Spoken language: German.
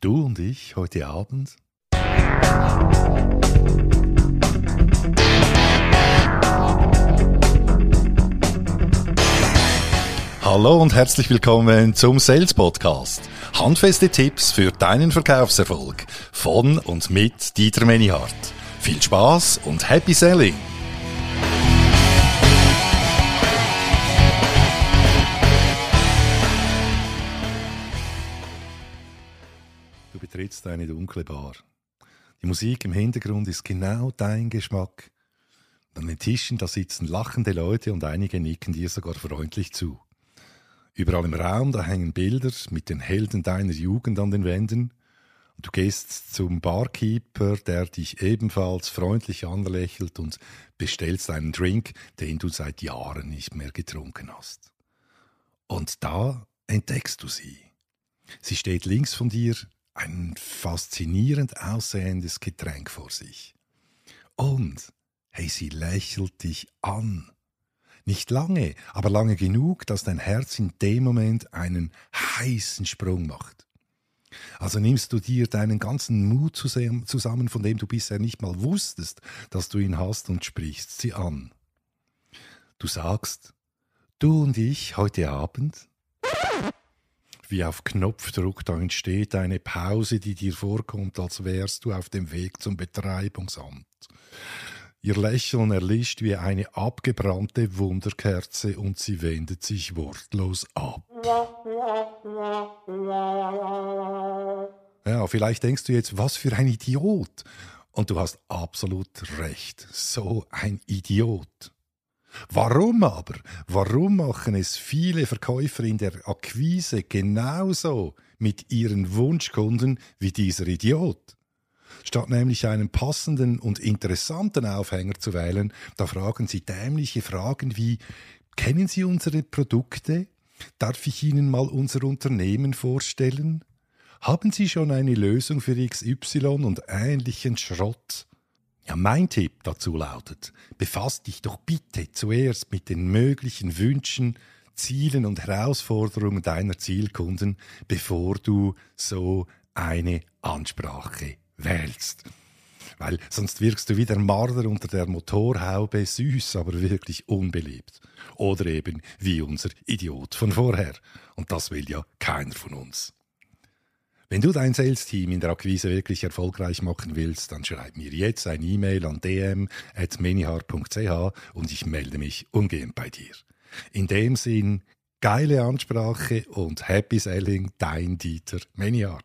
Du und ich heute Abend? Hallo und herzlich willkommen zum Sales Podcast. Handfeste Tipps für deinen Verkaufserfolg von und mit Dieter Menihardt. Viel Spaß und Happy Selling! Du betrittst eine dunkle Bar. Die Musik im Hintergrund ist genau dein Geschmack. An den Tischen, da sitzen lachende Leute und einige nicken dir sogar freundlich zu. Überall im Raum, da hängen Bilder mit den Helden deiner Jugend an den Wänden. Und du gehst zum Barkeeper, der dich ebenfalls freundlich anlächelt und bestellst einen Drink, den du seit Jahren nicht mehr getrunken hast. Und da entdeckst du sie. Sie steht links von dir, ein faszinierend aussehendes Getränk vor sich. Und, hey, sie lächelt dich an. Nicht lange, aber lange genug, dass dein Herz in dem Moment einen heißen Sprung macht. Also nimmst du dir deinen ganzen Mut zusammen, von dem du bisher nicht mal wusstest, dass du ihn hast, und sprichst sie an. Du sagst, du und ich heute Abend, wie auf Knopfdruck, da entsteht eine Pause, die dir vorkommt, als wärst du auf dem Weg zum Betreibungsamt. Ihr Lächeln erlischt wie eine abgebrannte Wunderkerze und sie wendet sich wortlos ab. Ja, vielleicht denkst du jetzt, was für ein Idiot. Und du hast absolut recht. So ein Idiot. Warum aber? Warum machen es viele Verkäufer in der Akquise genauso mit ihren Wunschkunden wie dieser Idiot? Statt nämlich einen passenden und interessanten Aufhänger zu wählen, da fragen sie dämliche Fragen wie Kennen Sie unsere Produkte? Darf ich Ihnen mal unser Unternehmen vorstellen? Haben Sie schon eine Lösung für XY und ähnlichen Schrott? Ja, mein Tipp dazu lautet, befass dich doch bitte zuerst mit den möglichen Wünschen, Zielen und Herausforderungen deiner Zielkunden, bevor du so eine Ansprache wählst. Weil sonst wirkst du wie der Marder unter der Motorhaube süß, aber wirklich unbeliebt. Oder eben wie unser Idiot von vorher. Und das will ja keiner von uns. Wenn du dein Sales-Team in der Akquise wirklich erfolgreich machen willst, dann schreib mir jetzt ein E-Mail an dm.menihar.ch und ich melde mich umgehend bei dir. In dem Sinn, geile Ansprache und Happy Selling, dein Dieter Menihart.